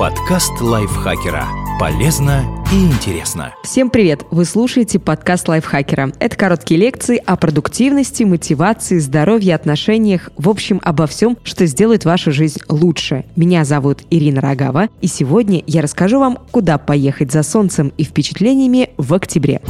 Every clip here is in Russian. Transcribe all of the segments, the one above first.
Подкаст лайфхакера. Полезно и интересно. Всем привет! Вы слушаете подкаст лайфхакера. Это короткие лекции о продуктивности, мотивации, здоровье, отношениях, в общем, обо всем, что сделает вашу жизнь лучше. Меня зовут Ирина Рогава, и сегодня я расскажу вам, куда поехать за солнцем и впечатлениями в октябре.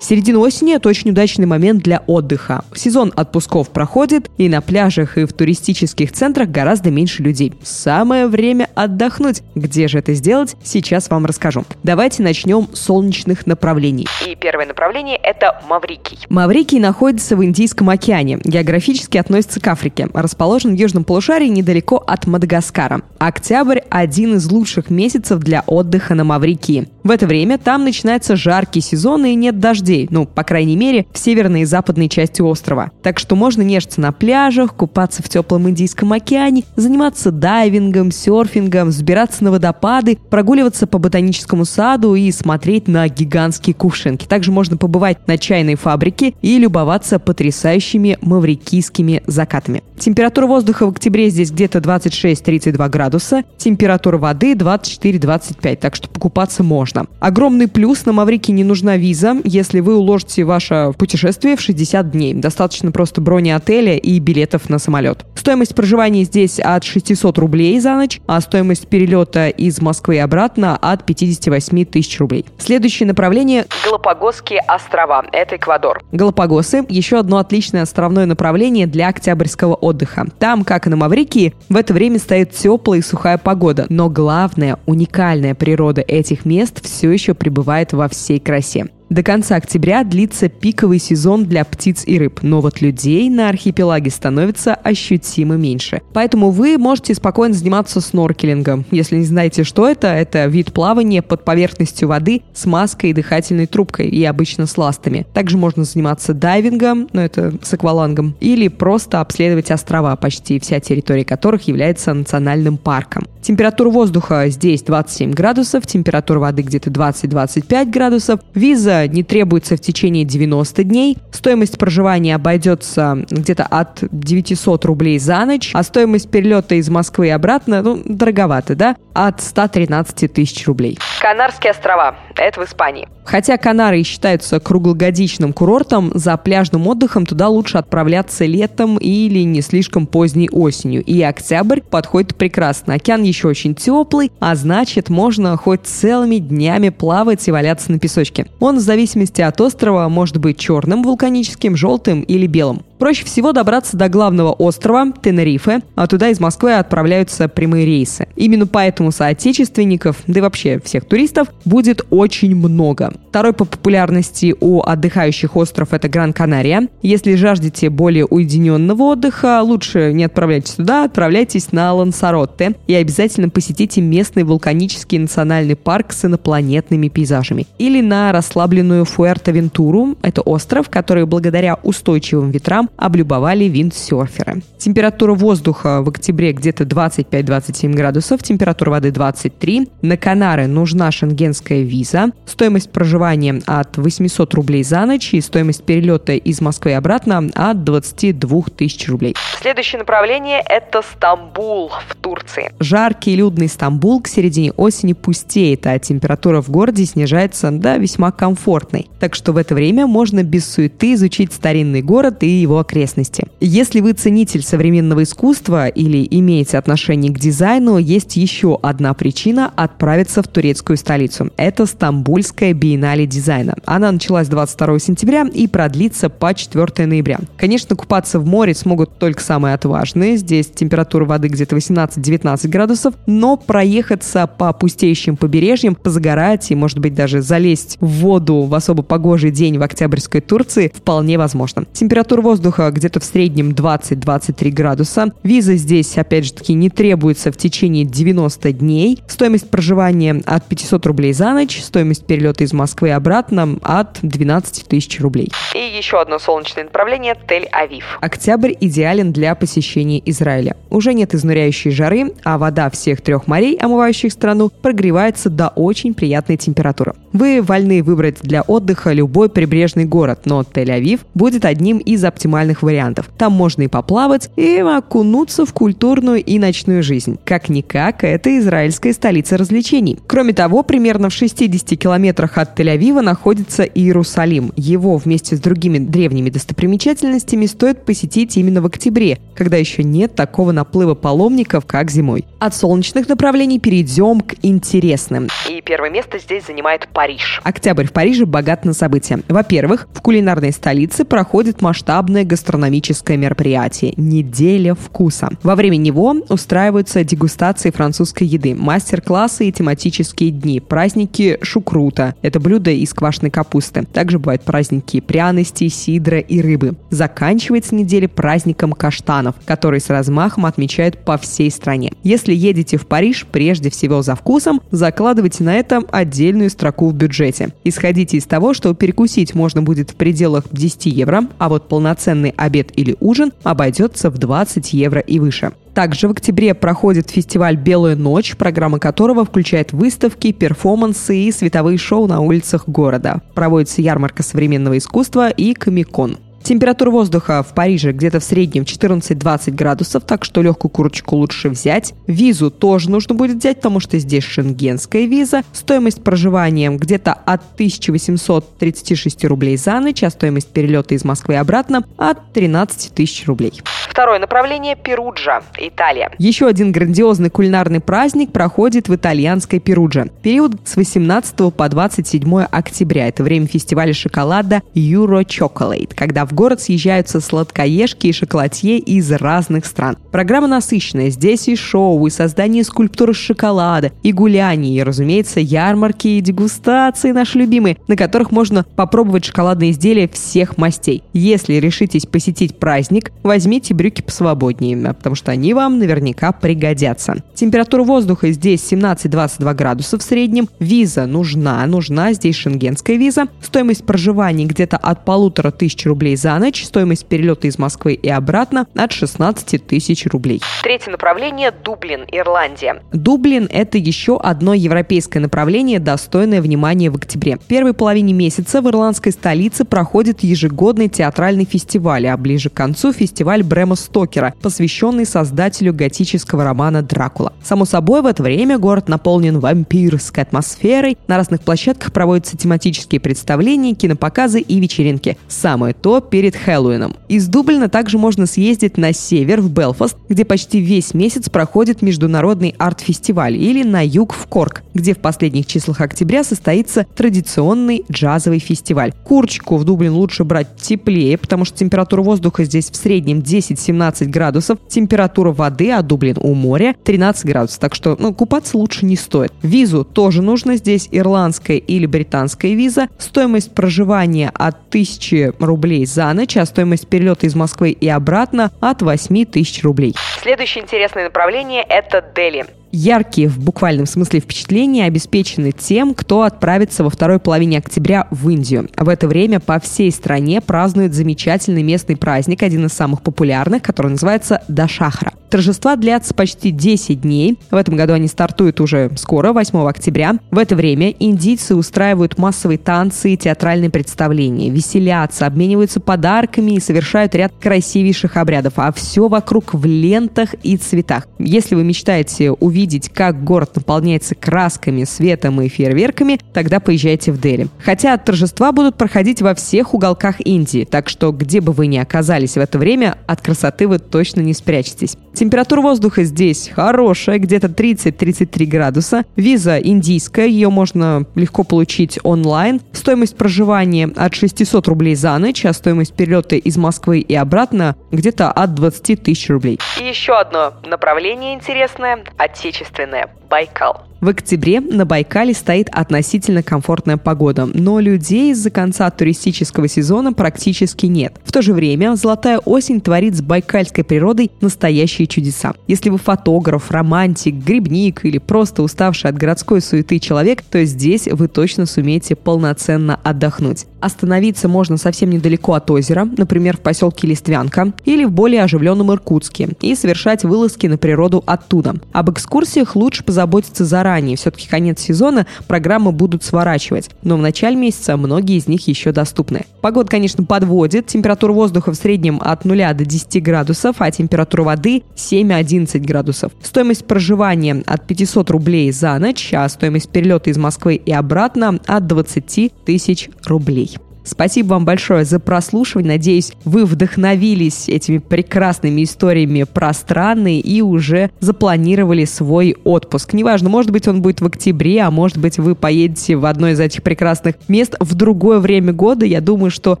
Середина осени – это очень удачный момент для отдыха. Сезон отпусков проходит, и на пляжах и в туристических центрах гораздо меньше людей. Самое время отдохнуть. Где же это сделать, сейчас вам расскажу. Давайте начнем с солнечных направлений. И первое направление – это Маврикий. Маврикий находится в Индийском океане. Географически относится к Африке. Расположен в южном полушарии недалеко от Мадагаскара. Октябрь – один из лучших месяцев для отдыха на Маврикии. В это время там начинается жаркий сезон и нет дождей ну, по крайней мере, в северной и западной части острова. Так что можно нежиться на пляжах, купаться в теплом Индийском океане, заниматься дайвингом, серфингом, взбираться на водопады, прогуливаться по ботаническому саду и смотреть на гигантские кувшинки. Также можно побывать на чайной фабрике и любоваться потрясающими маврикийскими закатами. Температура воздуха в октябре здесь где-то 26-32 градуса, температура воды 24-25, так что покупаться можно. Огромный плюс на Маврике не нужна виза, если вы уложите ваше путешествие в 60 дней. Достаточно просто брони отеля и билетов на самолет. Стоимость проживания здесь от 600 рублей за ночь, а стоимость перелета из Москвы обратно от 58 тысяч рублей. Следующее направление – Галапагосские острова. Это Эквадор. Галапагосы – еще одно отличное островное направление для октябрьского отдыха. Там, как и на Маврикии, в это время стоит теплая и сухая погода. Но главное, уникальная природа этих мест все еще пребывает во всей красе. До конца октября длится пиковый сезон для птиц и рыб, но вот людей на архипелаге становится ощутимо меньше. Поэтому вы можете спокойно заниматься сноркелингом. Если не знаете, что это, это вид плавания под поверхностью воды с маской и дыхательной трубкой, и обычно с ластами. Также можно заниматься дайвингом, ну это с аквалангом, или просто обследовать острова, почти вся территория которых является национальным парком. Температура воздуха здесь 27 градусов, температура воды где-то 20-25 градусов. Виза не требуется в течение 90 дней. Стоимость проживания обойдется где-то от 900 рублей за ночь, а стоимость перелета из Москвы и обратно, ну, дороговато, да, от 113 тысяч рублей. Канарские острова. Это в Испании. Хотя Канары считаются круглогодичным курортом, за пляжным отдыхом туда лучше отправляться летом или не слишком поздней осенью. И октябрь подходит прекрасно. Океан еще очень теплый, а значит можно хоть целыми днями плавать и валяться на песочке. Он в зависимости от острова может быть черным, вулканическим, желтым или белым. Проще всего добраться до главного острова Тенерифе, а туда из Москвы отправляются прямые рейсы. Именно поэтому соотечественников, да и вообще всех туристов, будет очень много. Второй по популярности у отдыхающих остров это Гран-Канария. Если жаждете более уединенного отдыха, лучше не отправляйтесь туда, отправляйтесь на Лансаротте и обязательно посетите местный вулканический национальный парк с инопланетными пейзажами. Или на расслабленную Фуэртовентуру, это остров, который благодаря устойчивым ветрам облюбовали виндсерферы. Температура воздуха в октябре где-то 25-27 градусов, температура воды 23. На Канары нужна шенгенская виза. Стоимость проживания от 800 рублей за ночь и стоимость перелета из Москвы обратно от 22 тысяч рублей. Следующее направление – это Стамбул в Турции. Жаркий и людный Стамбул к середине осени пустеет, а температура в городе снижается до весьма комфортной. Так что в это время можно без суеты изучить старинный город и его окрестности. Если вы ценитель современного искусства или имеете отношение к дизайну, есть еще одна причина отправиться в турецкую столицу. Это Стамбульская биеннале дизайна. Она началась 22 сентября и продлится по 4 ноября. Конечно, купаться в море смогут только самые отважные. Здесь температура воды где-то 18-19 градусов, но проехаться по пустеющим побережьям, позагорать и, может быть, даже залезть в воду в особо погожий день в октябрьской Турции вполне возможно. Температура воздуха воздуха где-то в среднем 20-23 градуса. Виза здесь, опять же таки, не требуется в течение 90 дней. Стоимость проживания от 500 рублей за ночь, стоимость перелета из Москвы обратно от 12 тысяч рублей. И еще одно солнечное направление – Тель-Авив. Октябрь идеален для посещения Израиля. Уже нет изнуряющей жары, а вода всех трех морей, омывающих страну, прогревается до очень приятной температуры. Вы вольны выбрать для отдыха любой прибрежный город, но Тель-Авив будет одним из оптимальных вариантов. Там можно и поплавать, и окунуться в культурную и ночную жизнь. Как-никак, это израильская столица развлечений. Кроме того, примерно в 60 километрах от Тель-Авива находится Иерусалим. Его вместе с другими древними достопримечательностями стоит посетить именно в октябре, когда еще нет такого наплыва паломников, как зимой. От солнечных направлений перейдем к интересным. И первое место здесь занимает Париж. Октябрь в Париже богат на события. Во-первых, в кулинарной столице проходит масштабное гастрономическое мероприятие – «Неделя вкуса». Во время него устраиваются дегустации французской еды, мастер-классы и тематические дни, праздники шукрута – это блюдо из квашеной капусты. Также бывают праздники пряностей, сидра и рыбы. Заканчивается неделя праздником каштанов, который с размахом отмечают по всей стране. Если едете в Париж, прежде всего за вкусом, закладывайте на это отдельную строку в бюджете. Исходите из того, что перекусить можно будет в пределах 10 евро, а вот полноценный обед или ужин обойдется в 20 евро и выше. Также в октябре проходит фестиваль «Белая ночь», программа которого включает выставки, перформансы и световые шоу на улицах города. Проводится ярмарка современного искусства и комикон. Температура воздуха в Париже где-то в среднем 14-20 градусов, так что легкую курочку лучше взять. Визу тоже нужно будет взять, потому что здесь шенгенская виза. Стоимость проживания где-то от 1836 рублей за ночь, а стоимость перелета из Москвы и обратно от 13 тысяч рублей. Второе направление – Перуджа, Италия. Еще один грандиозный кулинарный праздник проходит в итальянской Перудже. Период с 18 по 27 октября. Это время фестиваля шоколада Euro Chocolate, когда в город съезжаются сладкоежки и шоколадье из разных стран. Программа насыщенная. Здесь и шоу, и создание скульптуры из шоколада, и гуляния, и, разумеется, ярмарки и дегустации наши любимые, на которых можно попробовать шоколадные изделия всех мастей. Если решитесь посетить праздник, возьмите брюки посвободнее, потому что они вам наверняка пригодятся. Температура воздуха здесь 17-22 градусов в среднем. Виза нужна, нужна здесь шенгенская виза. Стоимость проживания где-то от полутора тысяч рублей за ночь, стоимость перелета из Москвы и обратно от 16 тысяч рублей. Третье направление – Дублин, Ирландия. Дублин – это еще одно европейское направление, достойное внимания в октябре. В первой половине месяца в ирландской столице проходит ежегодный театральный фестиваль, а ближе к концу фестиваль Брэма Стокера, посвященный создателю готического романа «Дракула». Само собой, в это время город наполнен вампирской атмосферой, на разных площадках проводятся тематические представления, кинопоказы и вечеринки. Самое то перед Хэллоуином. Из Дублина также можно съездить на север, в Белфаст, где почти весь месяц проходит международный арт-фестиваль, или на юг в Корк, где в последних числах октября состоится традиционный джазовый фестиваль. Курочку в Дублин лучше брать теплее, потому что температура воздуха здесь в среднем 10-17 градусов, температура воды, а Дублин у моря 13 градусов, так что ну, купаться лучше не стоит. Визу тоже нужно, здесь ирландская или британская виза, стоимость проживания от 1000 рублей за ночь, а стоимость перелета из Москвы и обратно от 8 тысяч рублей. Следующее интересное направление – это Дели. Яркие в буквальном смысле впечатления обеспечены тем, кто отправится во второй половине октября в Индию. В это время по всей стране празднуют замечательный местный праздник, один из самых популярных, который называется Дашахра. Торжества длятся почти 10 дней. В этом году они стартуют уже скоро, 8 октября. В это время индийцы устраивают массовые танцы и театральные представления, веселятся, обмениваются подарками и совершают ряд красивейших обрядов, а все вокруг в лентах и цветах. Если вы мечтаете увидеть увидеть, как город наполняется красками, светом и фейерверками, тогда поезжайте в Дели. Хотя торжества будут проходить во всех уголках Индии, так что где бы вы ни оказались в это время, от красоты вы точно не спрячетесь. Температура воздуха здесь хорошая, где-то 30-33 градуса. Виза индийская, ее можно легко получить онлайн. Стоимость проживания от 600 рублей за ночь, а стоимость перелета из Москвы и обратно где-то от 20 тысяч рублей. И еще одно направление интересное – отечественное отечественное – Байкал. В октябре на Байкале стоит относительно комфортная погода, но людей из-за конца туристического сезона практически нет. В то же время золотая осень творит с байкальской природой настоящие чудеса. Если вы фотограф, романтик, грибник или просто уставший от городской суеты человек, то здесь вы точно сумеете полноценно отдохнуть. Остановиться можно совсем недалеко от озера, например, в поселке Листвянка или в более оживленном Иркутске, и совершать вылазки на природу оттуда. Об экскурсиях лучше позаботиться заранее. Все-таки конец сезона, программы будут сворачивать. Но в начале месяца многие из них еще доступны. Погода, конечно, подводит. Температура воздуха в среднем от 0 до 10 градусов, а температура воды 7-11 градусов. Стоимость проживания от 500 рублей за ночь, а стоимость перелета из Москвы и обратно от 20 тысяч рублей. Спасибо вам большое за прослушивание. Надеюсь, вы вдохновились этими прекрасными историями про страны и уже запланировали свой отпуск. Неважно, может быть, он будет в октябре, а может быть, вы поедете в одно из этих прекрасных мест в другое время года. Я думаю, что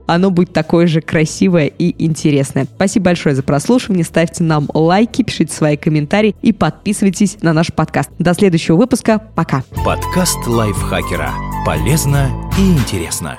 оно будет такое же красивое и интересное. Спасибо большое за прослушивание. Ставьте нам лайки, пишите свои комментарии и подписывайтесь на наш подкаст. До следующего выпуска. Пока. Подкаст лайфхакера. Полезно и интересно.